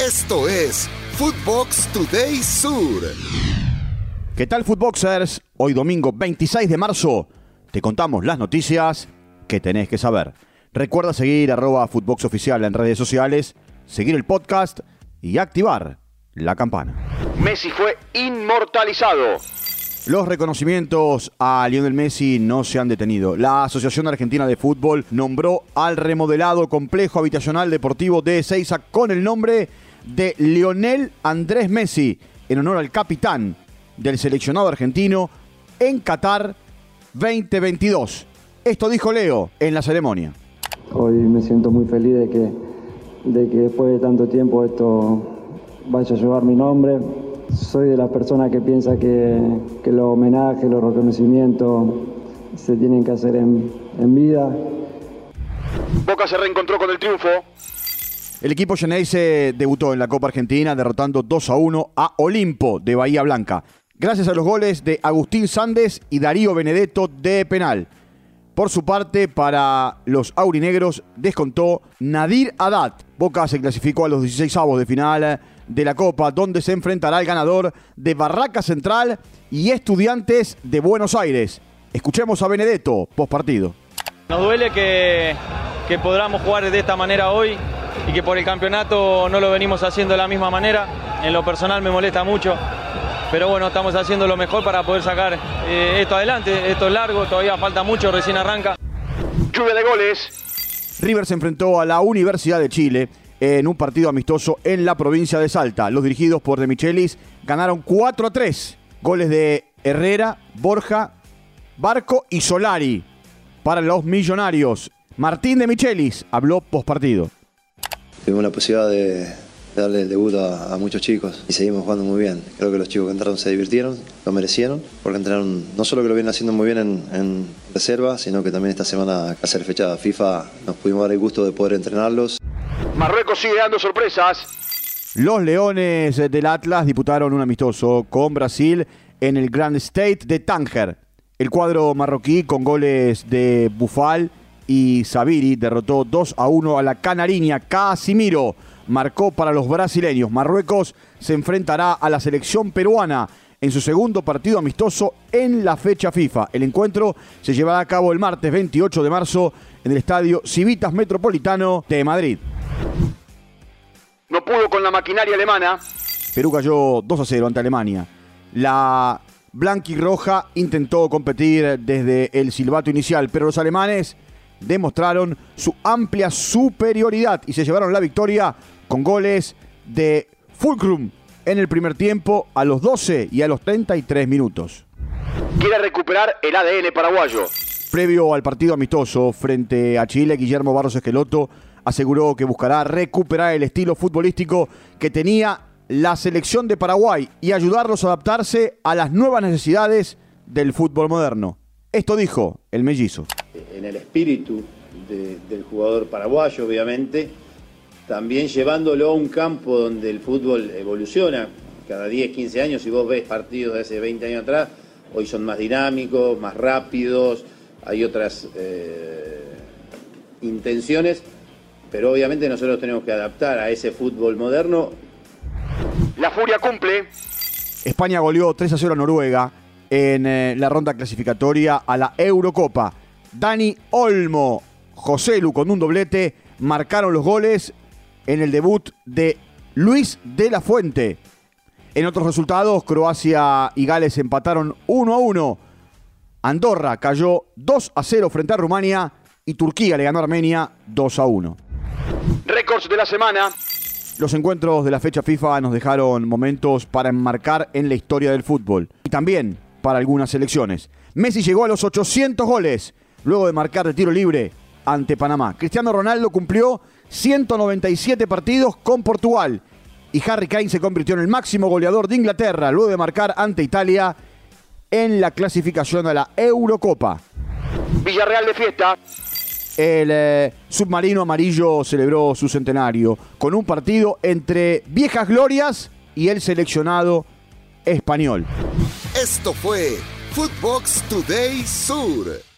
Esto es Footbox Today Sur. ¿Qué tal Footboxers? Hoy domingo 26 de marzo te contamos las noticias que tenés que saber. Recuerda seguir arroba Footbox Oficial en redes sociales, seguir el podcast y activar la campana. Messi fue inmortalizado. Los reconocimientos a Lionel Messi no se han detenido. La Asociación Argentina de Fútbol nombró al remodelado complejo habitacional deportivo de Ezeiza con el nombre de Lionel Andrés Messi, en honor al capitán del seleccionado argentino en Qatar 2022. Esto dijo Leo en la ceremonia. Hoy me siento muy feliz de que, de que después de tanto tiempo esto vaya a llevar mi nombre. Soy de las personas que piensa que, que los homenajes, los reconocimientos se tienen que hacer en, en vida. Boca se reencontró con el triunfo. El equipo se debutó en la Copa Argentina derrotando 2 a 1 a Olimpo de Bahía Blanca, gracias a los goles de Agustín Sandes y Darío Benedetto de penal. Por su parte, para los aurinegros descontó Nadir Haddad. Boca se clasificó a los 16 avos de final de la Copa, donde se enfrentará el ganador de Barraca Central y Estudiantes de Buenos Aires. Escuchemos a Benedetto, post partido. Nos duele que podamos jugar de esta manera hoy y que por el campeonato no lo venimos haciendo de la misma manera. En lo personal me molesta mucho, pero bueno, estamos haciendo lo mejor para poder sacar eh, esto adelante. Esto es largo, todavía falta mucho, recién arranca. Lluvia de goles. River se enfrentó a la Universidad de Chile en un partido amistoso en la provincia de Salta. Los dirigidos por De Michelis ganaron 4 a 3. Goles de Herrera, Borja, Barco y Solari. Para los millonarios, Martín De Michelis habló post partido. Tuvimos la posibilidad de, darle el debut a, muchos chicos y seguimos jugando muy bien. Creo que los chicos que entraron se divirtieron, lo merecieron, porque entraron no solo que lo vienen haciendo muy bien en, reserva, sino que también esta semana, a hacer fecha FIFA, nos pudimos dar el gusto de poder entrenarlos. Marruecos sigue dando sorpresas. Los Leones del Atlas disputaron un amistoso con Brasil en el Grand State de Tánger. El cuadro marroquí con goles de Bufal y Sabiri derrotó 2 a 1 a la Canariña. Casimiro marcó para los brasileños. Marruecos se enfrentará a la selección peruana en su segundo partido amistoso en la fecha FIFA. El encuentro se llevará a cabo el martes 28 de marzo en el estadio Civitas Metropolitano de Madrid. No pudo con la maquinaria alemana. Perú cayó 2 a 0 ante Alemania. La blanquirroja intentó competir desde el silbato inicial, pero los alemanes demostraron su amplia superioridad y se llevaron la victoria con goles de Fulcrum en el primer tiempo a los 12 y a los 33 minutos. Quiere recuperar el ADN paraguayo. Previo al partido amistoso frente a Chile, Guillermo Barros Esqueloto aseguró que buscará recuperar el estilo futbolístico que tenía la selección de Paraguay y ayudarlos a adaptarse a las nuevas necesidades del fútbol moderno. Esto dijo el mellizo en el espíritu del jugador paraguayo, obviamente, también llevándolo a un campo donde el fútbol evoluciona cada 10, 15 años, si vos ves partidos de hace 20 años atrás, hoy son más dinámicos, más rápidos, hay otras eh, intenciones, pero obviamente nosotros tenemos que adaptar a ese fútbol moderno. La Furia cumple. España goleó 3 a 0 a Noruega en eh, la ronda clasificatoria a la Eurocopa. Dani Olmo, José Lu con un doblete, marcaron los goles en el debut de Luis de la Fuente. En otros resultados, Croacia y Gales empataron 1 a 1. Andorra cayó 2 a 0 frente a Rumania y Turquía le ganó a Armenia 2 a 1. Récords de la semana. Los encuentros de la fecha FIFA nos dejaron momentos para enmarcar en la historia del fútbol y también para algunas selecciones. Messi llegó a los 800 goles luego de marcar de tiro libre ante Panamá. Cristiano Ronaldo cumplió 197 partidos con Portugal y Harry Kane se convirtió en el máximo goleador de Inglaterra luego de marcar ante Italia en la clasificación a la Eurocopa. Villarreal de fiesta. El eh, submarino amarillo celebró su centenario con un partido entre viejas glorias y el seleccionado español. Esto fue Footbox Today Sur.